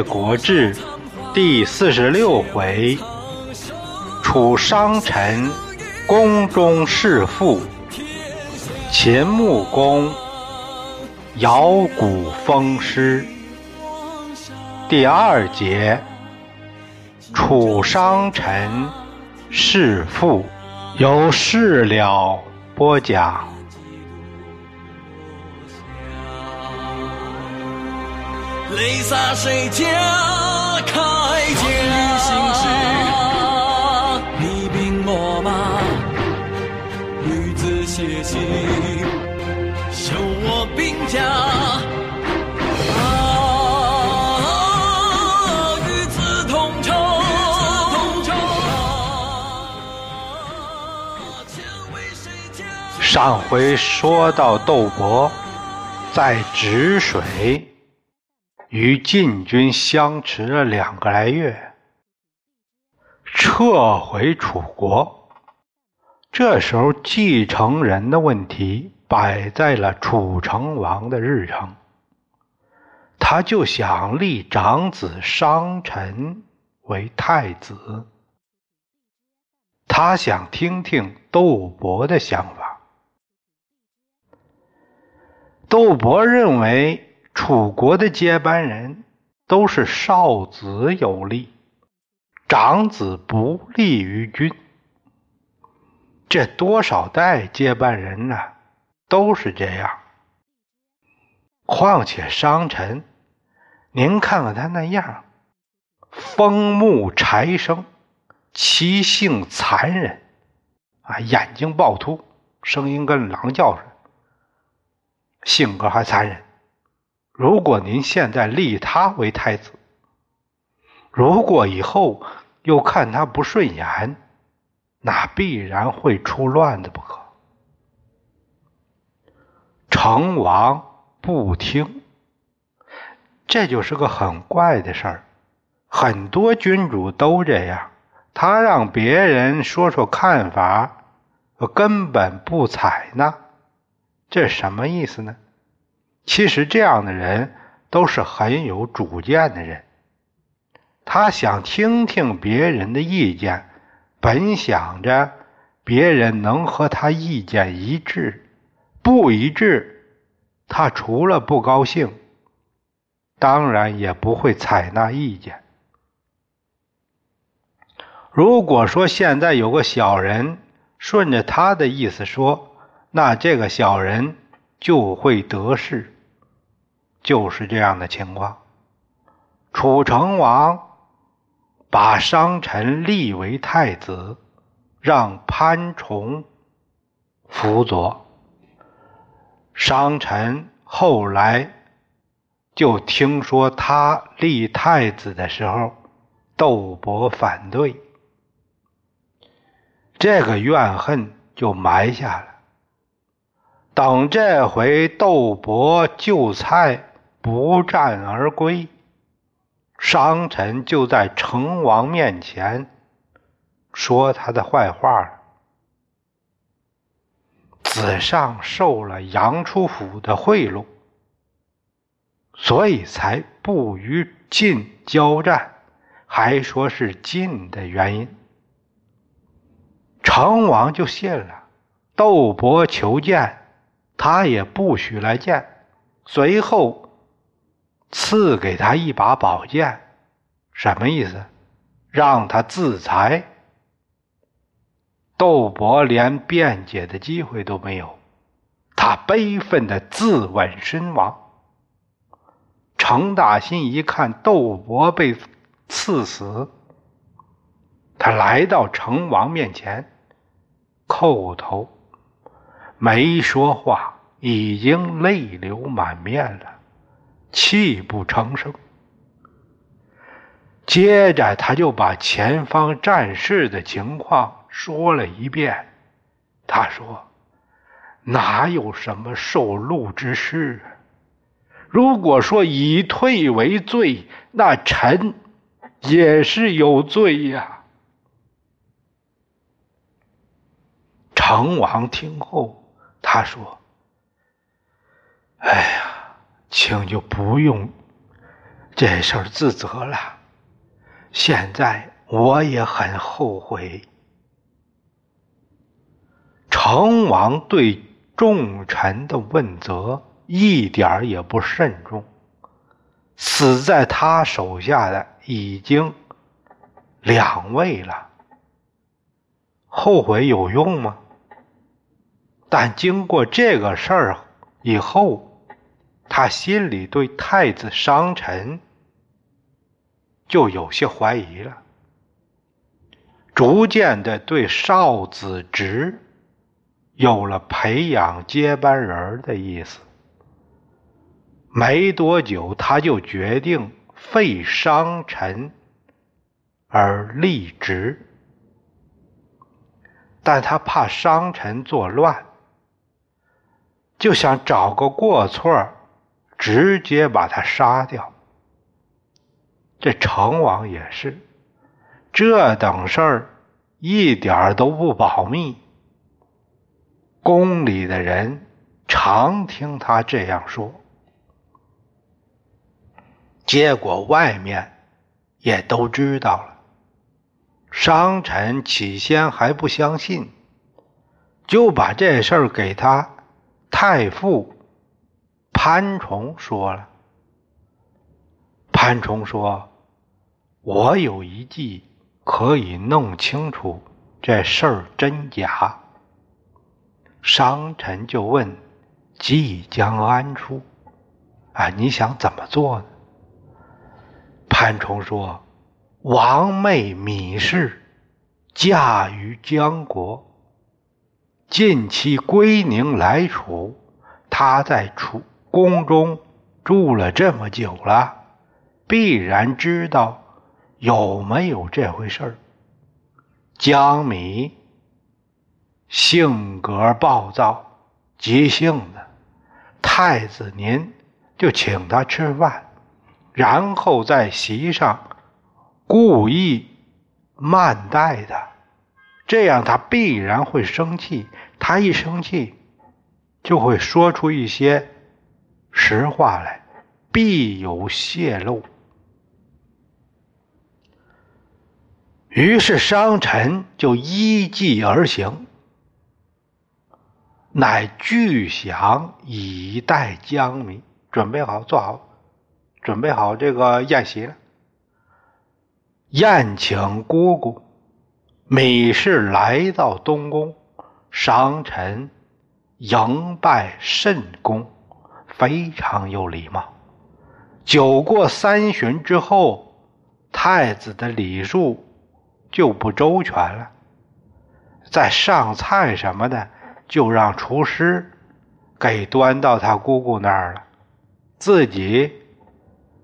《国志》第四十六回：楚商臣宫中弑父，秦穆公摇鼓封师。第二节：楚商臣弑父，由事了播讲。泪洒谁家铠甲？厉兵秣马，女子写信，修我兵家。上回说到窦伯在止水。与晋军相持了两个来月，撤回楚国。这时候，继承人的问题摆在了楚成王的日程，他就想立长子商臣为太子。他想听听窦伯的想法。窦伯认为。楚国的接班人都是少子有力，长子不利于君。这多少代接班人呢，都是这样。况且商臣，您看看他那样，风目柴生，其性残忍，啊，眼睛暴突，声音跟狼叫似的，性格还残忍。如果您现在立他为太子，如果以后又看他不顺眼，那必然会出乱子不可。成王不听，这就是个很怪的事儿。很多君主都这样，他让别人说说看法，根本不采纳，这什么意思呢？其实这样的人都是很有主见的人，他想听听别人的意见，本想着别人能和他意见一致，不一致，他除了不高兴，当然也不会采纳意见。如果说现在有个小人顺着他的意思说，那这个小人就会得势。就是这样的情况。楚成王把商臣立为太子，让潘崇辅佐。商臣后来就听说他立太子的时候，窦伯反对，这个怨恨就埋下了。等这回窦伯就菜。不战而归，商臣就在成王面前说他的坏话。子上受了杨出府的贿赂，所以才不与晋交战，还说是晋的原因。成王就信了，窦伯求见，他也不许来见。随后。赐给他一把宝剑，什么意思？让他自裁。窦伯连辩解的机会都没有，他悲愤的自刎身亡。程大新一看窦伯被赐死，他来到成王面前，叩头，没说话，已经泪流满面了。泣不成声。接着，他就把前方战事的情况说了一遍。他说：“哪有什么受禄之事？如果说以退为罪，那臣也是有罪呀。”成王听后，他说：“哎呀。”请就不用这事儿自责了。现在我也很后悔。成王对众臣的问责一点也不慎重。死在他手下的已经两位了，后悔有用吗？但经过这个事儿以后，他心里对太子商臣就有些怀疑了，逐渐的对少子直有了培养接班人的意思。没多久，他就决定废商臣而立直，但他怕商臣作乱，就想找个过错，直接把他杀掉。这成王也是，这等事儿一点都不保密，宫里的人常听他这样说。结果外面也都知道了，商臣起先还不相信，就把这事儿给他太傅潘崇说了。潘崇说：“我有一计，可以弄清楚这事儿真假。”商臣就问：“计将安出？啊，你想怎么做呢？”潘崇说：“王妹芈氏嫁于江国，近期归宁来楚，她在楚宫中住了这么久了，必然知道有没有这回事儿。江米性格暴躁，急性子，太子您就请他吃饭。”然后在席上故意慢待他，这样他必然会生气。他一生气，就会说出一些实话来，必有泄露。于是商臣就依计而行，乃具降以待江民，准备好做好。准备好这个宴席了，宴请姑姑芈氏来到东宫，商臣迎拜甚恭，非常有礼貌。酒过三巡之后，太子的礼数就不周全了，在上菜什么的，就让厨师给端到他姑姑那儿了，自己。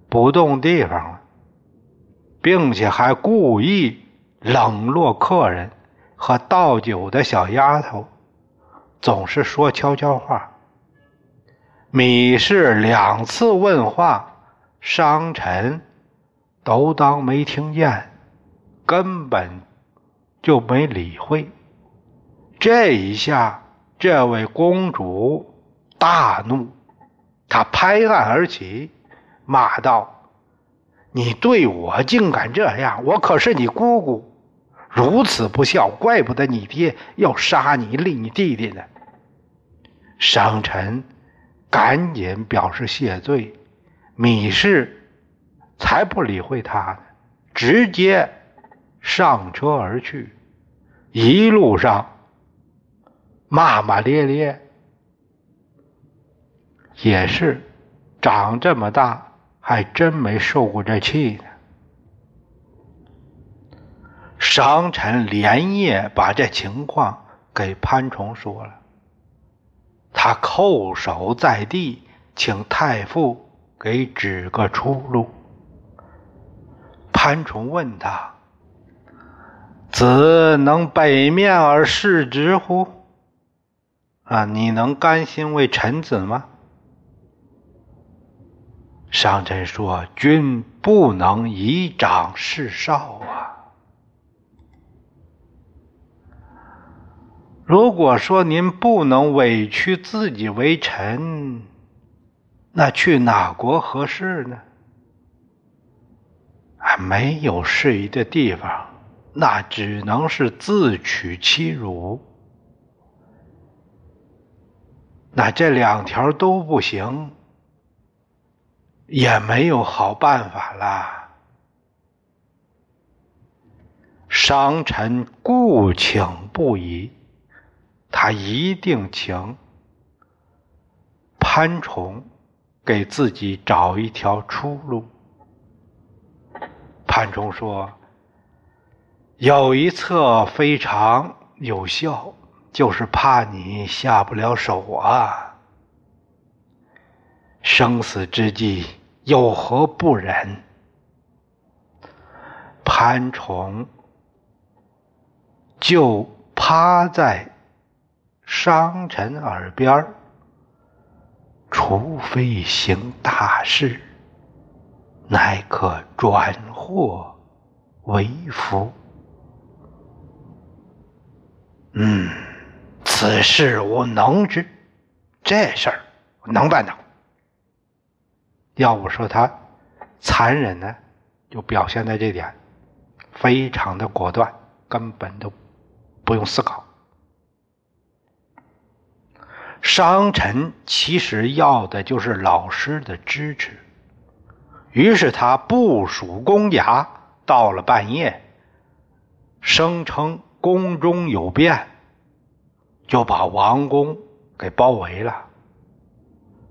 不动地方了，并且还故意冷落客人和倒酒的小丫头，总是说悄悄话。米氏两次问话，商臣都当没听见，根本就没理会。这一下，这位公主大怒，她拍案而起。骂道：“你对我竟敢这样！我可是你姑姑，如此不孝，怪不得你爹要杀你立你弟弟呢。”商臣赶紧表示谢罪，芈氏才不理会他呢，直接上车而去，一路上骂骂咧咧，也是长这么大。还真没受过这气呢。商臣连夜把这情况给潘崇说了，他叩首在地，请太傅给指个出路。潘崇问他：“子能北面而视之乎？啊，你能甘心为臣子吗？”商臣说：“君不能以长事少啊！如果说您不能委屈自己为臣，那去哪国合适呢？啊，没有适宜的地方，那只能是自取其辱。那这两条都不行，也没有好办法了。商臣故请不已，他一定请潘崇给自己找一条出路。潘崇说：“有一策非常有效。”就是怕你下不了手啊！生死之际，有何不忍？潘崇就趴在商臣耳边除非行大事，乃可转祸为福。嗯。此事我能知，这事儿能办到。要不说他残忍呢，就表现在这点，非常的果断，根本都不用思考。商臣其实要的就是老师的支持，于是他部署公衙，到了半夜，声称宫中有变。就把王宫给包围了。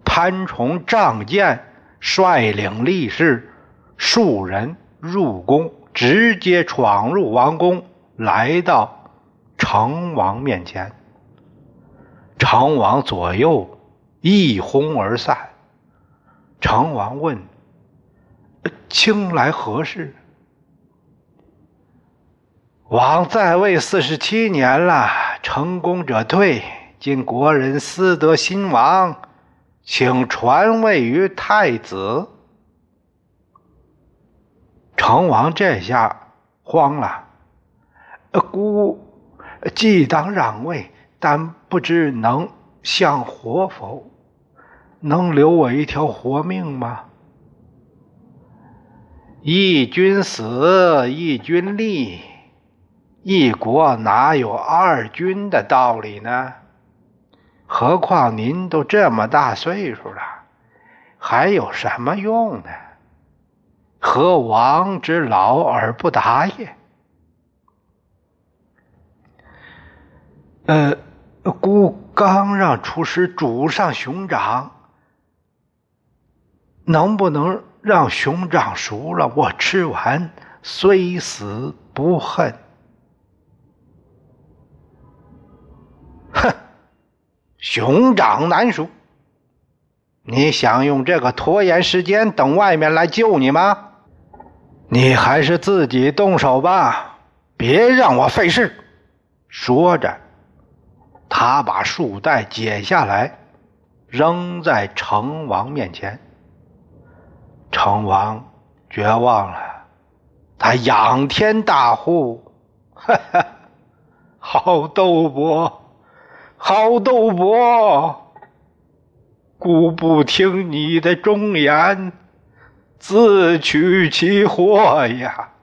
潘崇仗剑，率领力士数人入宫，直接闯入王宫，来到成王面前。成王左右一哄而散。成王问：“卿来何事？”王在位四十七年了。成功者退，今国人私得新王，请传位于太子。成王这下慌了，呃孤既当让位，但不知能相活否？能留我一条活命吗？一君死，一君立。一国哪有二君的道理呢？何况您都这么大岁数了，还有什么用呢？何王之老而不达也？呃，孤刚让厨师煮上熊掌，能不能让熊掌熟了，我吃完虽死不恨？哼，熊掌难熟。你想用这个拖延时间，等外面来救你吗？你还是自己动手吧，别让我费事。说着，他把束带解下来，扔在成王面前。成王绝望了，他仰天大呼：“哈哈，好斗伯！”好斗伯，孤不听你的忠言，自取其祸呀！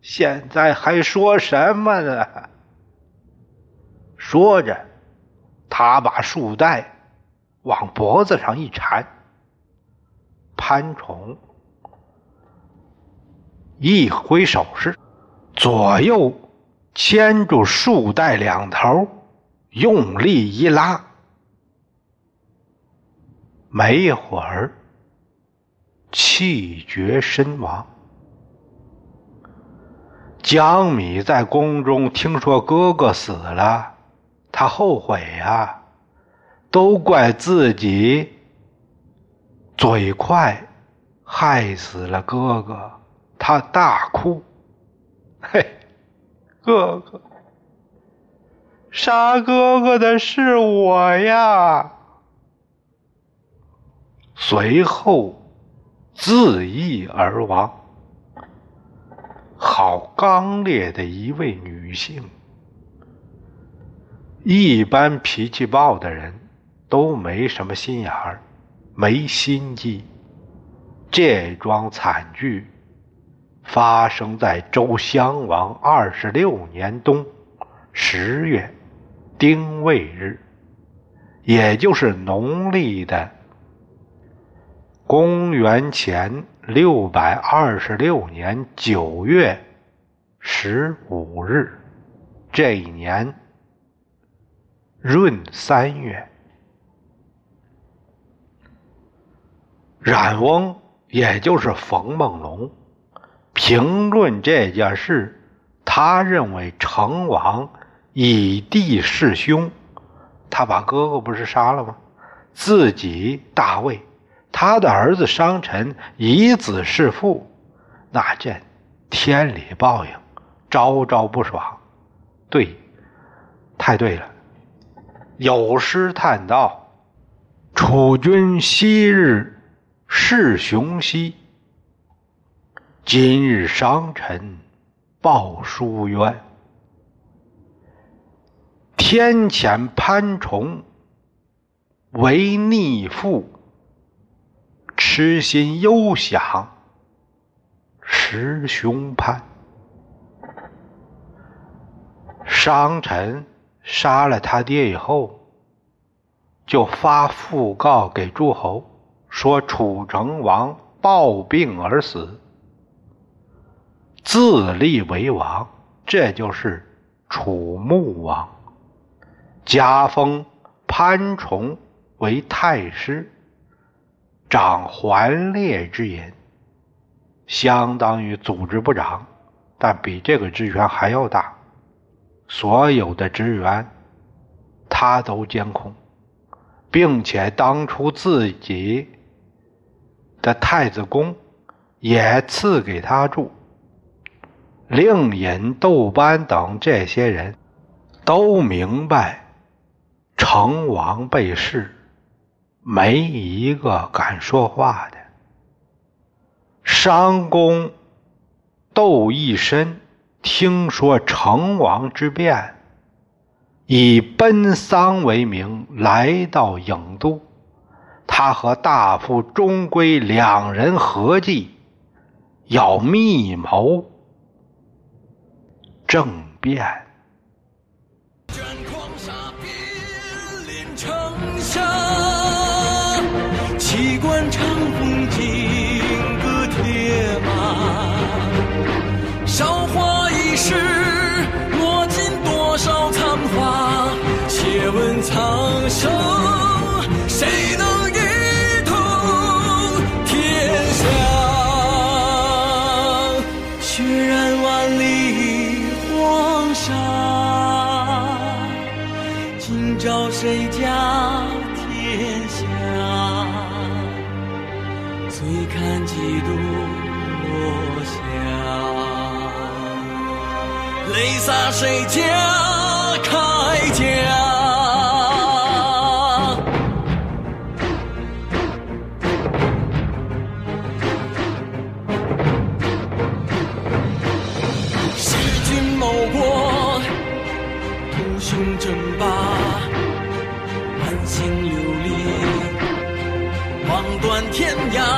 现在还说什么呢？说着，他把束带往脖子上一缠，潘崇一挥手势，左右牵住束带两头。用力一拉，没一会儿，气绝身亡。江米在宫中听说哥哥死了，他后悔呀，都怪自己嘴快，害死了哥哥。他大哭：“嘿，哥哥！”杀哥哥的是我呀！随后自缢而亡。好刚烈的一位女性！一般脾气暴的人都没什么心眼儿，没心机。这桩惨剧发生在周襄王二十六年冬十月丁未日，也就是农历的公元前六百二十六年九月十五日。这一年闰三月，冉翁也就是冯梦龙评论这件事，他认为成王以弟弑兄，他把哥哥不是杀了吗？自己大魏，他的儿子商臣以子弑父，那这天理报应，朝朝不爽。对，太对了。有诗叹道：“楚君昔日弑雄兮，今日商臣报叔冤。天谴潘崇为逆父，痴心忧想识雄潘。”商臣杀了他爹以后，就发讣告给诸侯，说楚成王暴病而死，自立为王，这就是楚穆王。加封潘崇为太师，掌桓烈之言，相当于组织部长，但比这个职权还要大。所有的职员，他都监控，并且当初自己的太子宫也赐给他住。令尹、窦班等这些人都明白，成王被弑，没一个敢说话的。商公窦一身。听说成王之变，以奔丧为名来到郢都。他和大夫钟归两人合计，要密谋政变。苍谁杀谁家铠甲？弑君谋国，图雄争霸，满心流离，望断天涯。